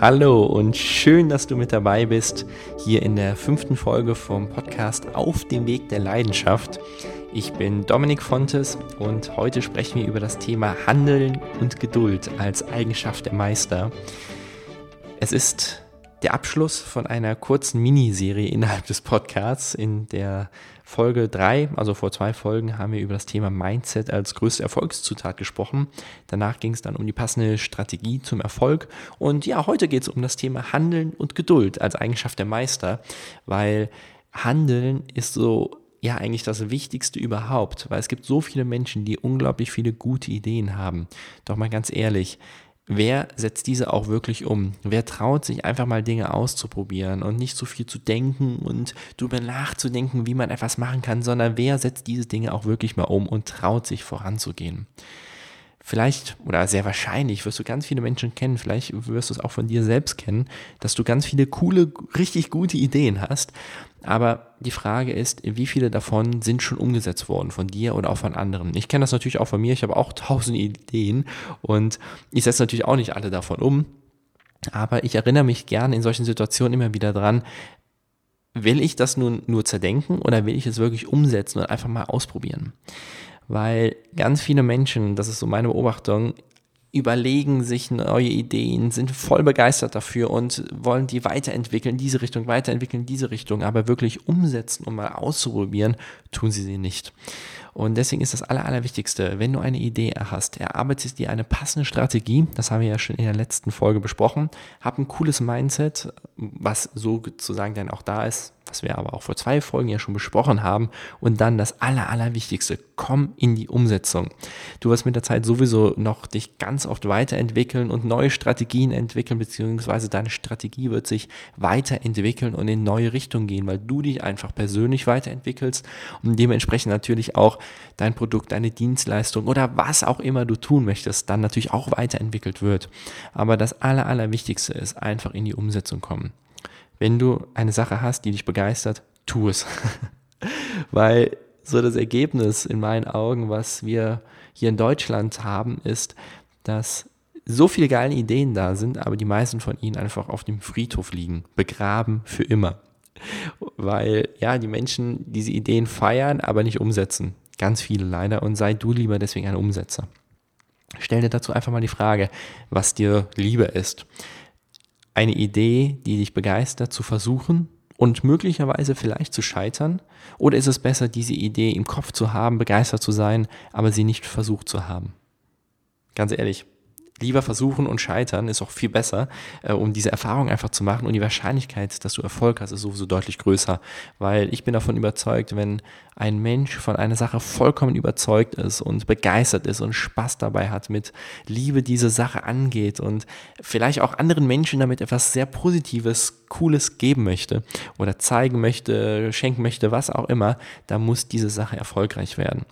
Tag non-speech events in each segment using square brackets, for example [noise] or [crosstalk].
Hallo und schön, dass du mit dabei bist, hier in der fünften Folge vom Podcast Auf dem Weg der Leidenschaft. Ich bin Dominik Fontes und heute sprechen wir über das Thema Handeln und Geduld als Eigenschaft der Meister. Es ist der Abschluss von einer kurzen Miniserie innerhalb des Podcasts. In der Folge 3, also vor zwei Folgen, haben wir über das Thema Mindset als größte Erfolgszutat gesprochen. Danach ging es dann um die passende Strategie zum Erfolg. Und ja, heute geht es um das Thema Handeln und Geduld als Eigenschaft der Meister, weil Handeln ist so ja eigentlich das Wichtigste überhaupt, weil es gibt so viele Menschen, die unglaublich viele gute Ideen haben. Doch mal ganz ehrlich, wer setzt diese auch wirklich um? Wer traut sich einfach mal Dinge auszuprobieren und nicht so viel zu denken und darüber nachzudenken, wie man etwas machen kann, sondern wer setzt diese Dinge auch wirklich mal um und traut sich voranzugehen? Vielleicht oder sehr wahrscheinlich wirst du ganz viele Menschen kennen, vielleicht wirst du es auch von dir selbst kennen, dass du ganz viele coole, richtig gute Ideen hast. Aber die Frage ist, wie viele davon sind schon umgesetzt worden von dir oder auch von anderen? Ich kenne das natürlich auch von mir, ich habe auch [laughs] tausend Ideen und ich setze natürlich auch nicht alle davon um. Aber ich erinnere mich gerne in solchen Situationen immer wieder dran, will ich das nun nur zerdenken oder will ich es wirklich umsetzen und einfach mal ausprobieren? Weil ganz viele Menschen, das ist so meine Beobachtung, überlegen sich neue Ideen, sind voll begeistert dafür und wollen die weiterentwickeln, diese Richtung weiterentwickeln, diese Richtung, aber wirklich umsetzen und mal auszuprobieren, tun sie sie nicht. Und deswegen ist das Aller, Allerwichtigste, wenn du eine Idee hast, erarbeitest dir eine passende Strategie, das haben wir ja schon in der letzten Folge besprochen, hab ein cooles Mindset, was sozusagen dann auch da ist, was wir aber auch vor zwei Folgen ja schon besprochen haben. Und dann das Aller, Allerwichtigste, komm in die Umsetzung. Du wirst mit der Zeit sowieso noch dich ganz oft weiterentwickeln und neue Strategien entwickeln, beziehungsweise deine Strategie wird sich weiterentwickeln und in neue Richtungen gehen, weil du dich einfach persönlich weiterentwickelst und dementsprechend natürlich auch dein Produkt, deine Dienstleistung oder was auch immer du tun möchtest, dann natürlich auch weiterentwickelt wird. Aber das Aller, Allerwichtigste ist einfach in die Umsetzung kommen. Wenn du eine Sache hast, die dich begeistert, tu es. [laughs] Weil so das Ergebnis in meinen Augen, was wir hier in Deutschland haben, ist, dass so viele geile Ideen da sind, aber die meisten von ihnen einfach auf dem Friedhof liegen, begraben für immer. Weil ja, die Menschen diese Ideen feiern, aber nicht umsetzen. Ganz viele leider. Und sei du lieber deswegen ein Umsetzer. Stell dir dazu einfach mal die Frage, was dir lieber ist eine Idee, die dich begeistert, zu versuchen und möglicherweise vielleicht zu scheitern? Oder ist es besser, diese Idee im Kopf zu haben, begeistert zu sein, aber sie nicht versucht zu haben? Ganz ehrlich, lieber versuchen und scheitern ist auch viel besser, äh, um diese Erfahrung einfach zu machen. Und die Wahrscheinlichkeit, dass du Erfolg hast, ist sowieso deutlich größer. Weil ich bin davon überzeugt, wenn ein Mensch von einer Sache vollkommen überzeugt ist und begeistert ist und Spaß dabei hat, mit Liebe diese Sache angeht und vielleicht auch anderen Menschen damit etwas sehr Positives, Cooles geben möchte oder zeigen möchte, schenken möchte, was auch immer, da muss diese Sache erfolgreich werden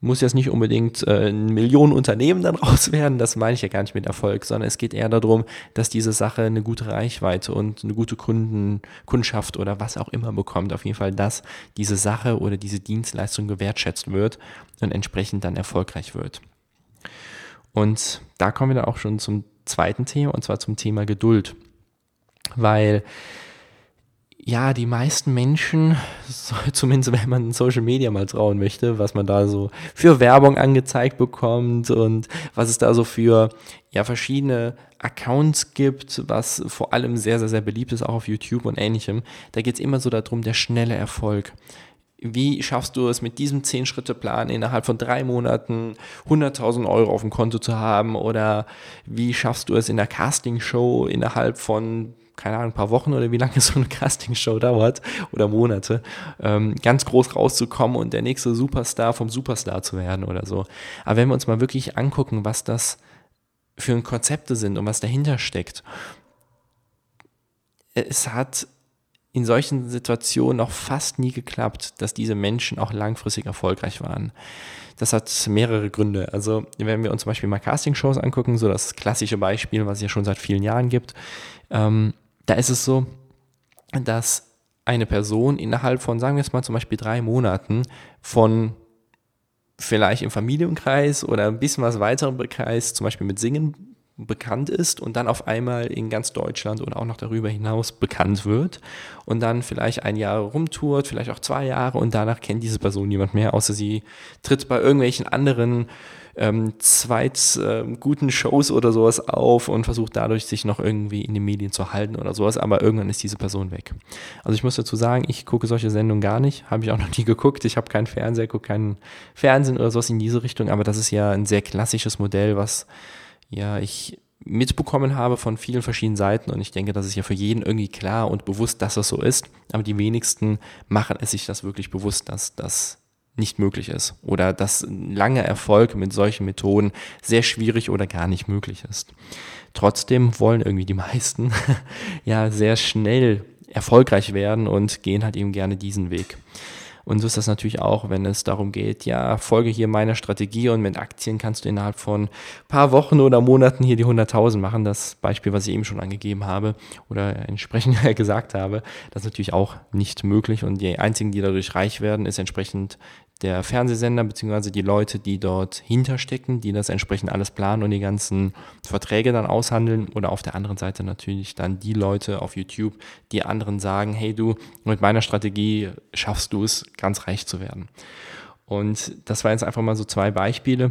muss jetzt nicht unbedingt äh, ein Millionenunternehmen dann [laughs] raus werden, das meine ich ja gar nicht mit Erfolg, sondern es geht eher darum, dass diese Sache eine gute Reichweite und eine gute Kunden, Kundschaft oder was auch immer bekommt. Auf jeden Fall, dass diese Sache oder diese Dienstleistung gewertschätzt wird und entsprechend dann erfolgreich wird. Und da kommen wir dann auch schon zum zweiten Thema und zwar zum Thema Geduld. Weil ja, die meisten Menschen, [laughs] zumindest wenn man Social Media mal trauen möchte, was man da so für Werbung angezeigt bekommt und was es da so für ja, verschiedene Accounts gibt, was vor allem sehr, sehr, sehr beliebt ist, auch auf YouTube und ähnlichem, da geht es immer so darum, der schnelle Erfolg. Wie schaffst du es mit diesem 10-Schritte-Plan innerhalb von drei Monaten 100.000 Euro auf dem Konto zu haben? Oder wie schaffst du es in der Casting-Show innerhalb von keine Ahnung, ein paar Wochen oder wie lange [laughs] so eine Castingshow dauert oder Monate, ähm, ganz groß rauszukommen und der nächste Superstar vom Superstar zu werden oder so. Aber wenn wir uns mal wirklich angucken, was das für Konzepte sind und was dahinter steckt, es hat in solchen Situationen noch fast nie geklappt, dass diese Menschen auch langfristig erfolgreich waren. Das hat mehrere Gründe. Also wenn wir uns zum Beispiel mal Castingshows angucken, so das klassische Beispiel, was es ja schon seit vielen Jahren gibt, ähm, da ist es so, dass eine Person innerhalb von, sagen wir es mal zum Beispiel drei Monaten von vielleicht im Familienkreis oder ein bisschen was weiterem Kreis, zum Beispiel mit Singen bekannt ist und dann auf einmal in ganz Deutschland oder auch noch darüber hinaus bekannt wird und dann vielleicht ein Jahr rumtourt, vielleicht auch zwei Jahre und danach kennt diese Person niemand mehr, außer sie tritt bei irgendwelchen anderen ähm, zweit ähm, guten Shows oder sowas auf und versucht dadurch sich noch irgendwie in den Medien zu halten oder sowas, aber irgendwann ist diese Person weg. Also ich muss dazu sagen, ich gucke solche Sendungen gar nicht, habe ich auch [laughs] noch nie geguckt. Ich habe keinen Fernseher, gucke keinen Fernsehen oder sowas in diese Richtung, aber das ist ja ein sehr klassisches Modell, was ja ich mitbekommen habe von vielen verschiedenen Seiten und ich denke, das ist ja für jeden irgendwie klar und bewusst, dass das so ist, aber die wenigsten machen es sich das wirklich bewusst, dass das nicht möglich ist oder dass lange Erfolg mit solchen Methoden sehr schwierig oder gar nicht möglich ist. Trotzdem wollen irgendwie die meisten [laughs] ja sehr schnell erfolgreich werden und gehen halt eben gerne diesen Weg. Und so ist das natürlich auch, wenn es darum geht, ja, folge hier meiner Strategie und mit Aktien kannst du innerhalb von paar Wochen oder Monaten hier die 100.000 machen. Das Beispiel, was ich eben schon angegeben habe oder entsprechend [laughs] gesagt habe, das ist natürlich auch nicht möglich. Und die einzigen, die dadurch reich werden, ist entsprechend der Fernsehsender beziehungsweise die Leute, die dort hinterstecken, die das entsprechend alles planen und die ganzen Verträge dann aushandeln oder auf der anderen Seite natürlich dann die Leute auf YouTube, die anderen sagen, hey du, mit meiner Strategie schaffst du es, ganz reich zu werden. Und das waren jetzt einfach mal so zwei Beispiele,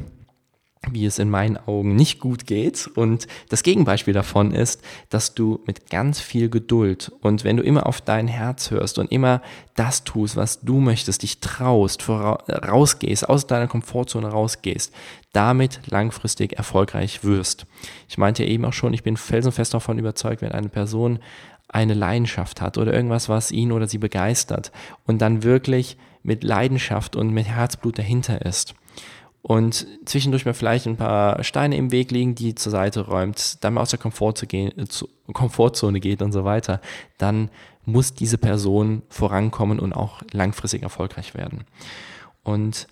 wie es in meinen Augen nicht gut geht. Und das Gegenbeispiel davon ist, dass du mit ganz viel Geduld und wenn du immer auf dein Herz hörst und immer das tust, was du möchtest, dich traust, rausgehst, aus deiner Komfortzone rausgehst, damit langfristig erfolgreich wirst. Ich meinte eben auch schon, ich bin felsenfest davon überzeugt, wenn eine Person eine Leidenschaft hat oder irgendwas, was ihn oder sie begeistert und dann wirklich mit Leidenschaft und mit Herzblut dahinter ist und zwischendurch mal vielleicht ein paar Steine im Weg liegen, die zur Seite räumt, dann mal aus der Komfortzone geht und so weiter, dann muss diese Person vorankommen und auch langfristig erfolgreich werden. Und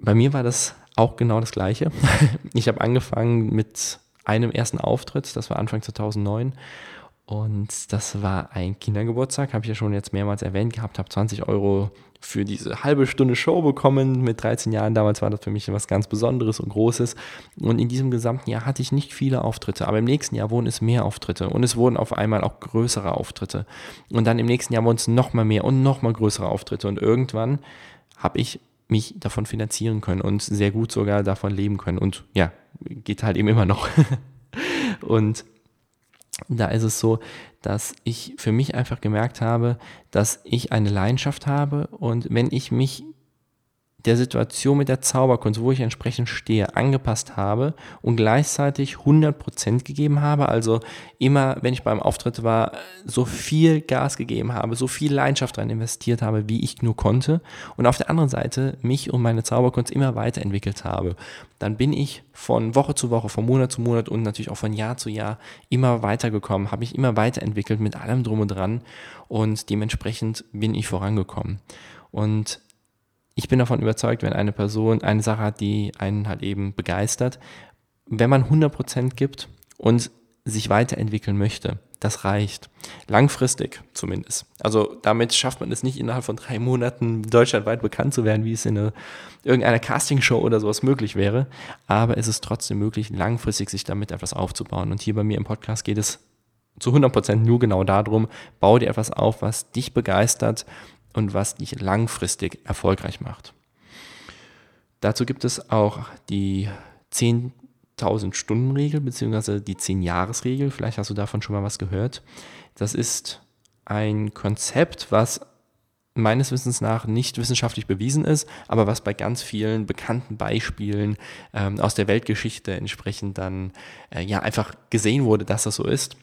bei mir war das auch genau das Gleiche. [laughs] Ich habe angefangen mit einem ersten Auftritt, das war Anfang 2009 und das war ein Kindergeburtstag, habe ich ja schon jetzt mehrmals erwähnt gehabt, habe 20 Euro für diese halbe Stunde Show bekommen mit 13 Jahren. Damals war das für mich was ganz Besonderes und Großes. Und in diesem gesamten Jahr hatte ich nicht viele Auftritte, aber im nächsten Jahr wurden es mehr Auftritte und es wurden auf einmal auch größere Auftritte. Und dann im nächsten Jahr wurden es nochmal mehr und nochmal größere Auftritte. Und irgendwann habe ich mich davon finanzieren können und sehr gut sogar davon leben können. Und ja, geht halt eben immer noch. [laughs] und da ist es so, dass ich für mich einfach gemerkt habe, dass ich eine Leidenschaft habe und wenn ich mich der Situation mit der Zauberkunst, wo ich entsprechend stehe, angepasst habe und gleichzeitig 100% gegeben habe. Also immer, wenn ich beim Auftritt war, so viel Gas gegeben habe, so viel Leidenschaft rein investiert habe, wie ich nur konnte. Und auf der anderen Seite mich und meine Zauberkunst immer weiterentwickelt habe. Dann bin ich von Woche zu Woche, von Monat zu Monat und natürlich auch von Jahr zu Jahr immer weitergekommen, habe mich immer weiterentwickelt mit allem drum und dran und dementsprechend bin ich vorangekommen. Und ich bin davon überzeugt, wenn eine Person eine Sache hat, die einen halt eben begeistert, wenn man 100% gibt und sich weiterentwickeln möchte, das reicht. Langfristig zumindest. Also damit schafft man es nicht innerhalb von drei Monaten deutschlandweit bekannt zu werden, wie es in eine, irgendeiner Castingshow oder sowas möglich wäre. Aber es ist trotzdem möglich, langfristig sich damit etwas aufzubauen. Und hier bei mir im Podcast geht es zu 100% nur genau darum, bau dir etwas auf, was dich begeistert und was dich langfristig erfolgreich macht. Dazu gibt es auch die 10.000 Stunden Regel bzw. die 10 Jahres Regel. Vielleicht hast du davon schon mal was gehört. Das ist ein Konzept, was meines Wissens nach nicht wissenschaftlich bewiesen ist, aber was bei ganz vielen bekannten Beispielen ähm, aus der Weltgeschichte entsprechend dann äh, ja einfach gesehen wurde, dass das so ist.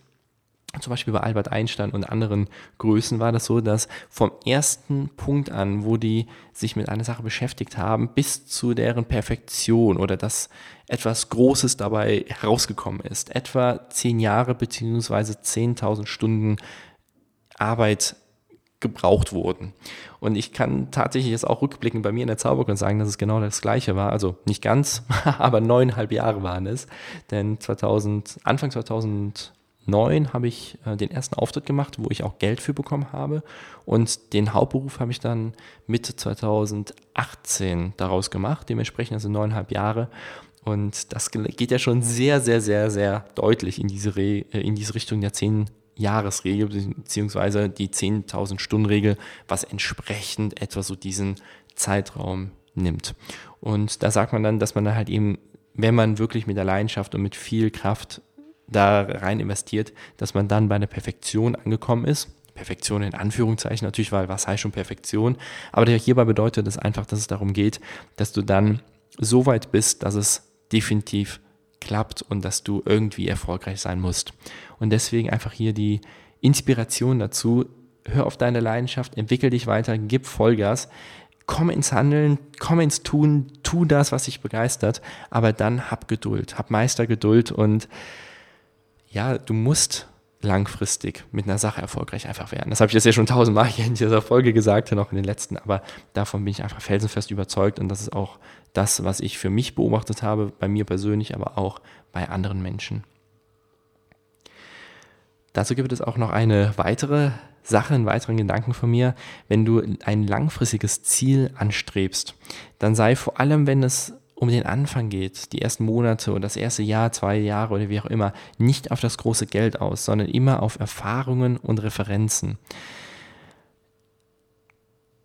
Zum Beispiel bei Albert Einstein und anderen Größen war das so, dass vom ersten Punkt an, wo die sich mit einer Sache beschäftigt haben, bis zu deren Perfektion oder dass etwas Großes dabei herausgekommen ist, etwa zehn Jahre beziehungsweise 10.000 Stunden Arbeit gebraucht wurden. Und ich kann tatsächlich jetzt auch rückblicken bei mir in der Zauberkunst sagen, dass es genau das Gleiche war. Also nicht ganz, [laughs] aber neuneinhalb Jahre waren es. Denn 2000, Anfang 2000 2009 habe ich äh, den ersten Auftritt gemacht, wo ich auch Geld für bekommen habe. Und den Hauptberuf habe ich dann Mitte 2018 daraus gemacht, dementsprechend also neuneinhalb Jahre. Und das geht ja schon sehr, sehr, sehr, sehr deutlich in diese, Re äh, in diese Richtung der 10-Jahres-Regel, beziehungsweise die 10.000 Stunden-Regel, was entsprechend etwa so diesen Zeitraum nimmt. Und da sagt man dann, dass man dann halt eben, wenn man wirklich mit der Leidenschaft und mit viel Kraft da rein investiert, dass man dann bei der Perfektion angekommen ist. Perfektion in Anführungszeichen natürlich, weil was heißt schon Perfektion? Aber hierbei bedeutet es einfach, dass es darum geht, dass du dann so weit bist, dass es definitiv klappt und dass du irgendwie erfolgreich sein musst. Und deswegen einfach hier die Inspiration dazu, hör auf deine Leidenschaft, entwickel dich weiter, gib Vollgas, komm ins Handeln, komm ins Tun, tu das, was dich begeistert, aber dann hab Geduld, hab Meistergeduld und ja, du musst langfristig mit einer Sache erfolgreich einfach werden. Das habe ich jetzt ja schon tausendmal hier in dieser Folge gesagt, noch in den letzten, aber davon bin ich einfach felsenfest überzeugt und das ist auch das, was ich für mich beobachtet habe, bei mir persönlich, aber auch bei anderen Menschen. Dazu gibt es auch noch eine weitere Sache, einen weiteren Gedanken von mir. Wenn du ein langfristiges Ziel anstrebst, dann sei vor allem, wenn es um den Anfang geht, die ersten Monate oder das erste Jahr, zwei Jahre oder wie auch immer, nicht auf das große Geld aus, sondern immer auf Erfahrungen und Referenzen.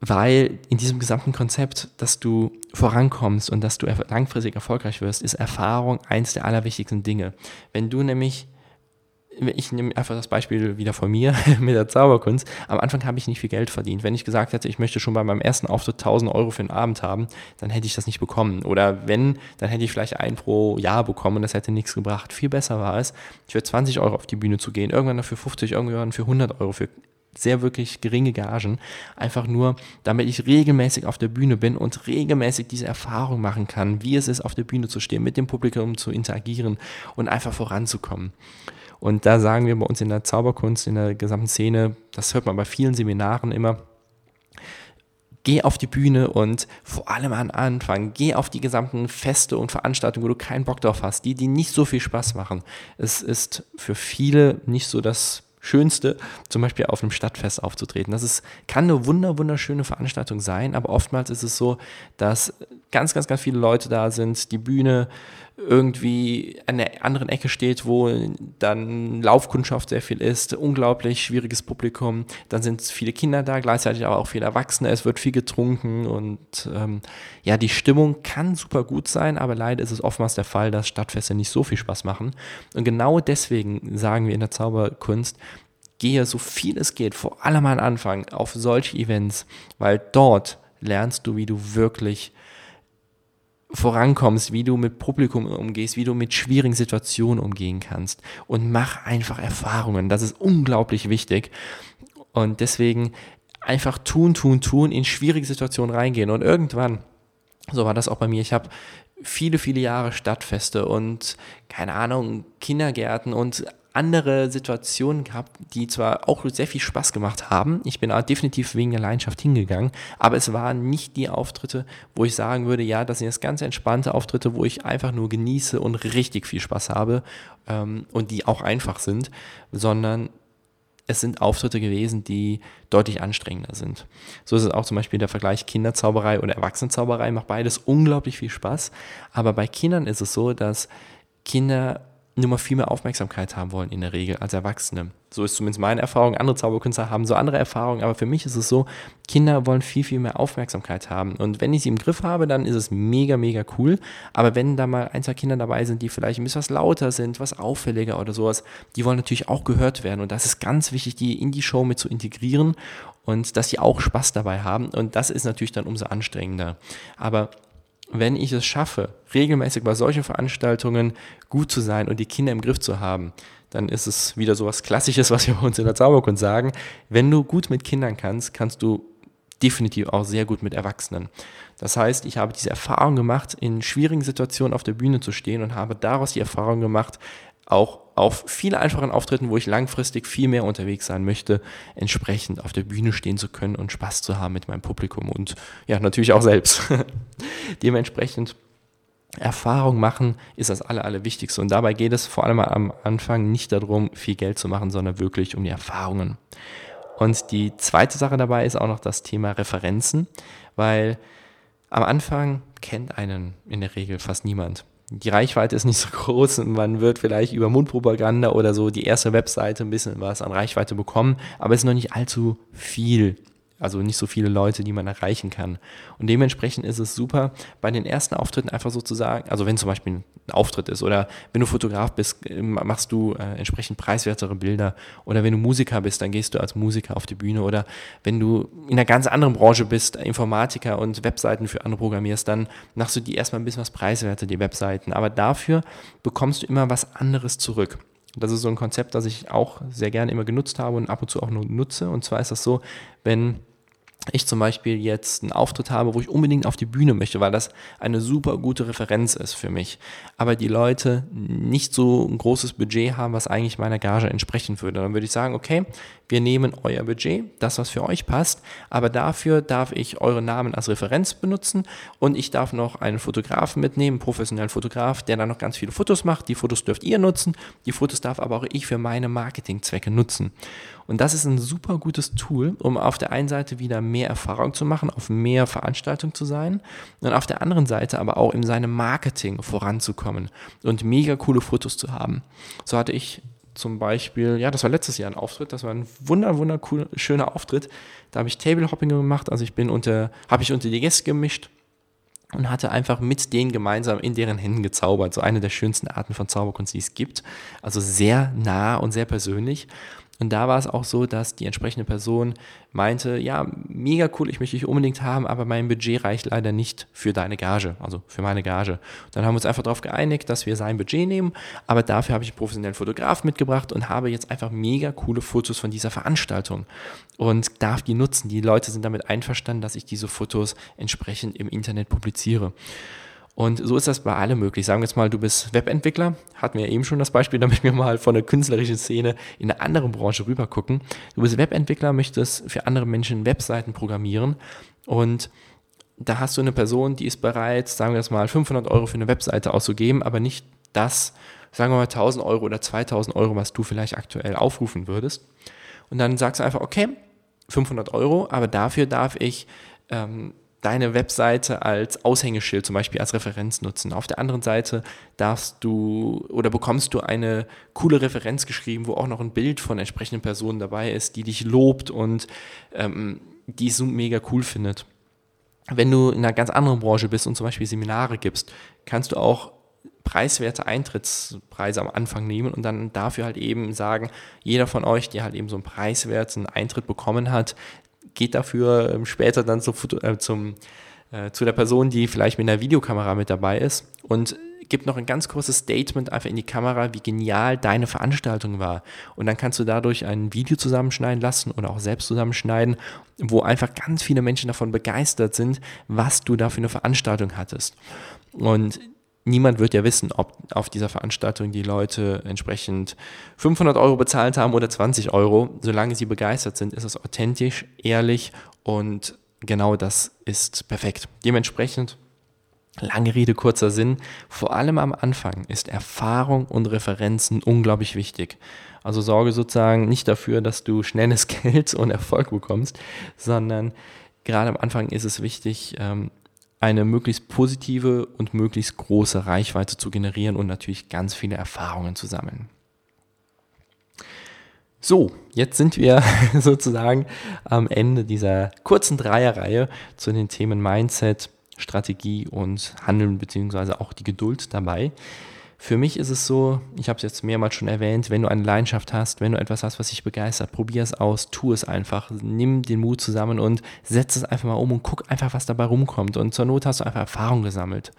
Weil in diesem gesamten Konzept, dass du vorankommst und dass du langfristig erfolgreich wirst, ist Erfahrung eins der allerwichtigsten Dinge. Wenn du nämlich ich nehme einfach das Beispiel wieder von mir [laughs] mit der Zauberkunst. Am Anfang habe ich nicht viel Geld verdient. Wenn ich gesagt hätte, ich möchte schon bei meinem ersten Auftritt 1000 Euro für den Abend haben, dann hätte ich das nicht bekommen. Oder wenn, dann hätte ich vielleicht ein pro Jahr bekommen das hätte nichts gebracht. Viel besser war es, für 20 Euro auf die Bühne zu gehen, irgendwann dafür 50, irgendwann für 100 Euro, für sehr wirklich geringe Gagen, einfach nur, damit ich regelmäßig auf der Bühne bin und regelmäßig diese Erfahrung machen kann, wie es ist, auf der Bühne zu stehen, mit dem Publikum zu interagieren und einfach voranzukommen. Und da sagen wir bei uns in der Zauberkunst, in der gesamten Szene, das hört man bei vielen Seminaren immer, geh auf die Bühne und vor allem an Anfang, geh auf die gesamten Feste und Veranstaltungen, wo du keinen Bock drauf hast, die, die nicht so viel Spaß machen. Es ist für viele nicht so das Schönste, zum Beispiel auf einem Stadtfest aufzutreten. Das ist, kann eine wunder, wunderschöne Veranstaltung sein, aber oftmals ist es so, dass ganz, ganz, ganz viele Leute da sind, die Bühne irgendwie an der anderen Ecke steht, wo dann Laufkundschaft sehr viel ist, unglaublich schwieriges Publikum, dann sind viele Kinder da, gleichzeitig aber auch viele Erwachsene, es wird viel getrunken und ähm, ja, die Stimmung kann super gut sein, aber leider ist es oftmals der Fall, dass Stadtfeste nicht so viel Spaß machen. Und genau deswegen sagen wir in der Zauberkunst, gehe so viel es geht, vor allem am Anfang, auf solche Events, weil dort lernst du, wie du wirklich vorankommst, wie du mit Publikum umgehst, wie du mit schwierigen Situationen umgehen kannst. Und mach einfach Erfahrungen. Das ist unglaublich wichtig. Und deswegen einfach tun, tun, tun, in schwierige Situationen reingehen. Und irgendwann, so war das auch bei mir, ich habe viele, viele Jahre Stadtfeste und keine Ahnung, Kindergärten und andere Situationen gehabt, die zwar auch sehr viel Spaß gemacht haben. Ich bin definitiv wegen der Leidenschaft hingegangen, aber es waren nicht die Auftritte, wo ich sagen würde, ja, das sind jetzt ganz entspannte Auftritte, wo ich einfach nur genieße und richtig viel Spaß habe ähm, und die auch einfach sind, sondern es sind Auftritte gewesen, die deutlich anstrengender sind. So ist es auch zum Beispiel der Vergleich Kinderzauberei oder Erwachsenenzauberei, macht beides unglaublich viel Spaß. Aber bei Kindern ist es so, dass Kinder nur mal viel mehr Aufmerksamkeit haben wollen in der Regel als Erwachsene. So ist zumindest meine Erfahrung. Andere Zauberkünstler haben so andere Erfahrungen, aber für mich ist es so, Kinder wollen viel, viel mehr Aufmerksamkeit haben. Und wenn ich sie im Griff habe, dann ist es mega, mega cool. Aber wenn da mal ein, zwei Kinder dabei sind, die vielleicht ein bisschen was lauter sind, was auffälliger oder sowas, die wollen natürlich auch gehört werden. Und das ist ganz wichtig, die in die Show mit zu integrieren und dass sie auch Spaß dabei haben. Und das ist natürlich dann umso anstrengender. Aber wenn ich es schaffe, regelmäßig bei solchen Veranstaltungen gut zu sein und die Kinder im Griff zu haben, dann ist es wieder so was Klassisches, was wir bei uns in der Zauberkunst sagen. Wenn du gut mit Kindern kannst, kannst du definitiv auch sehr gut mit Erwachsenen. Das heißt, ich habe diese Erfahrung gemacht, in schwierigen Situationen auf der Bühne zu stehen und habe daraus die Erfahrung gemacht, auch auf viele einfachen Auftritten, wo ich langfristig viel mehr unterwegs sein möchte, entsprechend auf der Bühne stehen zu können und Spaß zu haben mit meinem Publikum und ja, natürlich auch selbst. [laughs] Dementsprechend Erfahrung machen ist das Aller, Allerwichtigste. Und dabei geht es vor allem am Anfang nicht darum, viel Geld zu machen, sondern wirklich um die Erfahrungen. Und die zweite Sache dabei ist auch noch das Thema Referenzen, weil am Anfang kennt einen in der Regel fast niemand. Die Reichweite ist nicht so [laughs] groß und man wird vielleicht über Mundpropaganda oder so die erste Webseite ein bisschen was an Reichweite bekommen, aber es ist noch nicht allzu viel also nicht so viele Leute, die man erreichen kann. Und dementsprechend ist es super, bei den ersten Auftritten einfach sozusagen, also wenn zum Beispiel ein Auftritt ist oder wenn du Fotograf bist, äh, machst du äh, entsprechend preiswertere Bilder oder wenn du Musiker bist, dann gehst du als Musiker auf die Bühne oder wenn du in einer ganz anderen Branche bist, Informatiker und Webseiten für andere programmierst, dann machst du die erstmal ein bisschen was preiswerter, die Webseiten. Aber dafür bekommst du immer was anderes zurück. Das ist so ein Konzept, das ich auch sehr gerne immer genutzt habe und ab und zu auch nur nutze. Und zwar ist das so, wenn ich zum Beispiel jetzt einen Auftritt habe, wo ich unbedingt auf die Bühne möchte, weil das eine super gute Referenz ist für mich, aber die Leute nicht so ein großes Budget haben, was eigentlich meiner Gage entsprechen würde, dann würde ich sagen, okay, wir nehmen euer Budget, das, was für euch passt, aber dafür darf ich eure Namen als Referenz benutzen und ich darf noch einen Fotografen mitnehmen, einen professionellen Fotograf, der dann noch ganz viele Fotos macht. Die Fotos dürft ihr nutzen, die Fotos darf aber auch ich für meine Marketingzwecke nutzen. Und das ist ein super gutes Tool, um auf der einen Seite wieder mehr Erfahrung zu machen, auf mehr Veranstaltungen zu sein und auf der anderen Seite aber auch in seinem Marketing voranzukommen und mega coole Fotos zu haben. So hatte ich zum Beispiel, ja, das war letztes Jahr ein Auftritt, das war ein wunder, wunder cool, schöner Auftritt. Da habe ich Table Hopping gemacht, also ich bin unter, habe ich unter die Gäste gemischt und hatte einfach mit denen gemeinsam in deren Händen gezaubert. So eine der schönsten Arten von Zauberkunst, die es gibt. Also sehr nah und sehr persönlich. Und da war es auch so, dass die entsprechende Person meinte, ja, mega cool, ich möchte dich unbedingt haben, aber mein Budget reicht leider nicht für deine Gage, also für meine Gage. Dann haben wir uns einfach darauf geeinigt, dass wir sein Budget nehmen, aber dafür habe ich einen professionellen Fotograf mitgebracht und habe jetzt einfach mega coole Fotos von dieser Veranstaltung und darf die nutzen. Die Leute sind damit einverstanden, dass ich diese Fotos entsprechend im Internet publiziere. Und so ist das bei allem möglich. Sagen wir jetzt mal, du bist Webentwickler, hatten wir eben schon das Beispiel, [laughs] damit wir mal von der künstlerischen Szene in eine andere Branche rüber gucken. Du bist Webentwickler, möchtest für andere Menschen Webseiten programmieren und da hast du eine Person, die ist bereit, sagen wir jetzt mal, 500 Euro für eine Webseite auszugeben, aber nicht das, sagen wir mal 1000 Euro oder 2000 Euro, was du vielleicht aktuell aufrufen würdest. Und dann sagst du einfach, okay, 500 Euro, aber dafür darf ich ähm, deine Webseite als Aushängeschild zum Beispiel als Referenz nutzen. Auf der anderen Seite darfst du oder bekommst du eine coole Referenz geschrieben, wo auch noch ein Bild von entsprechenden Personen dabei ist, die dich lobt und ähm, die so mega cool findet. Wenn du in einer ganz anderen Branche bist und zum Beispiel Seminare gibst, kannst du auch preiswerte Eintrittspreise am Anfang nehmen und dann dafür halt eben sagen, jeder von euch, der halt eben so einen preiswerten Eintritt bekommen hat, geht dafür ähm, später dann zum, äh, zum, äh, zu der Person, die vielleicht mit einer Videokamera mit dabei ist und gibt noch ein ganz großes Statement einfach in die Kamera, wie genial deine Veranstaltung war. Und dann kannst du dadurch ein Video zusammenschneiden lassen oder auch selbst zusammenschneiden, wo einfach ganz viele Menschen davon begeistert sind, was du da für eine Veranstaltung hattest. Und niemand wird ja wissen, ob auf dieser Veranstaltung die Leute entsprechend 500 Euro bezahlt haben oder 20 Euro. Solange sie begeistert sind, ist es authentisch, ehrlich und genau das ist perfekt. Dementsprechend, lange Rede, kurzer Sinn, vor allem am Anfang ist Erfahrung und Referenzen unglaublich wichtig. Also sorge sozusagen nicht dafür, dass du schnelles [laughs] Geld und Erfolg bekommst, sondern gerade am Anfang ist es wichtig, ähm, eine möglichst positive und möglichst große Reichweite zu generieren und natürlich ganz viele Erfahrungen zu sammeln. So, jetzt sind wir [laughs] sozusagen am Ende dieser kurzen Dreierreihe zu den Themen Mindset, Strategie und Handeln beziehungsweise auch die Geduld dabei. Für mich ist es so, ich habe es jetzt mehrmals schon erwähnt, wenn du eine Leidenschaft hast, wenn du etwas hast, was dich begeistert, probier es aus, tu es einfach, nimm den Mut zusammen und setz es einfach mal um und guck einfach, was dabei rumkommt. Und zur Not hast du einfach Erfahrung gesammelt.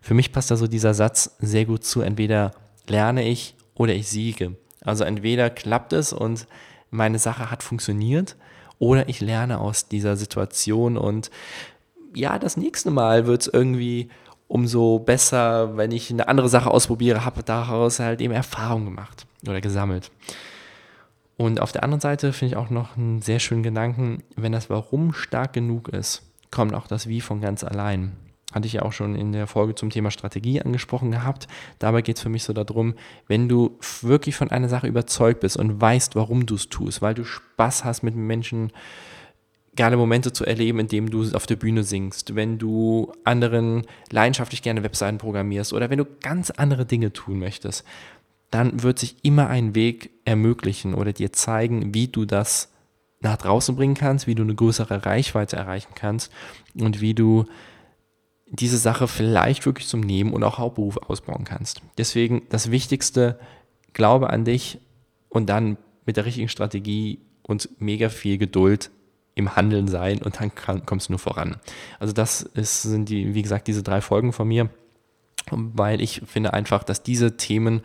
Für mich passt da so dieser Satz sehr gut zu, entweder lerne ich oder ich siege. Also entweder klappt es und meine Sache hat funktioniert oder ich lerne aus dieser Situation und ja, das nächste Mal wird es irgendwie umso besser, wenn ich eine andere Sache ausprobiere, habe daraus halt eben Erfahrung gemacht oder gesammelt. Und auf der anderen Seite finde ich auch noch einen sehr schönen Gedanken, wenn das Warum stark genug ist, kommt auch das Wie von ganz allein. Hatte ich ja auch schon in der Folge zum Thema Strategie angesprochen gehabt. Dabei geht es für mich so darum, wenn du wirklich von einer Sache überzeugt bist und weißt, warum du es tust, weil du Spaß hast, mit Menschen geile Momente zu erleben, indem du auf der Bühne singst, wenn du anderen leidenschaftlich gerne Webseiten programmierst oder wenn du ganz andere Dinge tun möchtest, dann wird sich immer ein Weg ermöglichen oder dir zeigen, wie du das nach draußen bringen kannst, wie du eine größere Reichweite erreichen kannst und wie du diese Sache vielleicht wirklich zum Neben- und auch Hauptberuf ausbauen kannst. Deswegen das Wichtigste, glaube an dich und dann mit der richtigen Strategie und mega viel Geduld im Handeln sein und dann kann, kommst du nur voran. Also das ist, sind die, wie gesagt, diese drei Folgen von mir, weil ich finde einfach, dass diese Themen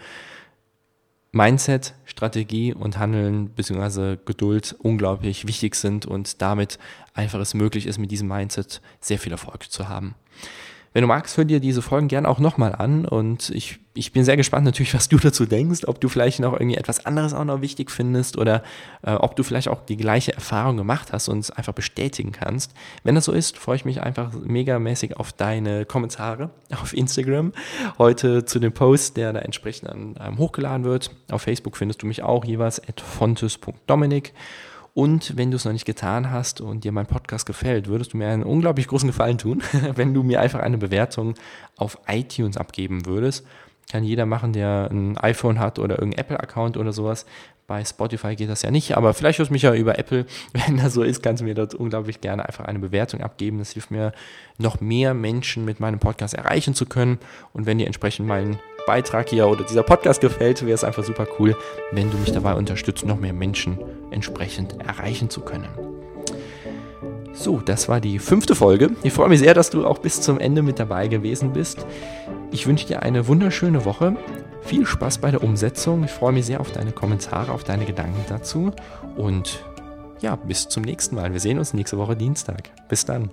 Mindset, Strategie und Handeln bzw. Geduld unglaublich wichtig sind und damit einfach es möglich ist, mit diesem Mindset sehr viel Erfolg zu haben. Wenn du magst, hör dir diese Folgen gerne auch nochmal an und ich, ich bin sehr gespannt natürlich, was du dazu denkst, ob du vielleicht noch irgendwie etwas anderes auch noch wichtig findest oder äh, ob du vielleicht auch die gleiche Erfahrung gemacht hast und es einfach bestätigen kannst. Wenn das so ist, freue ich mich einfach megamäßig auf deine Kommentare [laughs] auf Instagram. Heute zu dem Post, der da entsprechend dann ähm, hochgeladen wird. Auf Facebook findest du mich auch jeweils at fontes.dominik. Und wenn du es noch nicht getan hast und dir mein Podcast gefällt, würdest du mir einen unglaublich großen Gefallen tun, [laughs] wenn du mir einfach eine Bewertung auf iTunes abgeben würdest. Kann jeder machen, der ein iPhone hat oder irgendein Apple-Account oder sowas. Bei Spotify geht das ja nicht, aber vielleicht hörst mich ja über Apple. [laughs] Wenn das so ist, kannst du mir dort unglaublich gerne einfach eine Bewertung abgeben. Das hilft mir, noch mehr Menschen mit meinem Podcast erreichen zu können. Und wenn dir entsprechend mein Beitrag hier oder dieser Podcast gefällt, wäre es einfach super cool, wenn du mich dabei unterstützt, noch mehr Menschen entsprechend erreichen zu können. So, das war die fünfte Folge. Ich freue mich sehr, dass du auch bis zum Ende mit dabei gewesen bist. Ich wünsche dir eine wunderschöne Woche. Viel Spaß bei der Umsetzung. Ich freue mich sehr auf deine Kommentare, auf deine Gedanken dazu. Und ja, bis zum nächsten Mal. Wir sehen uns nächste Woche Dienstag. Bis dann.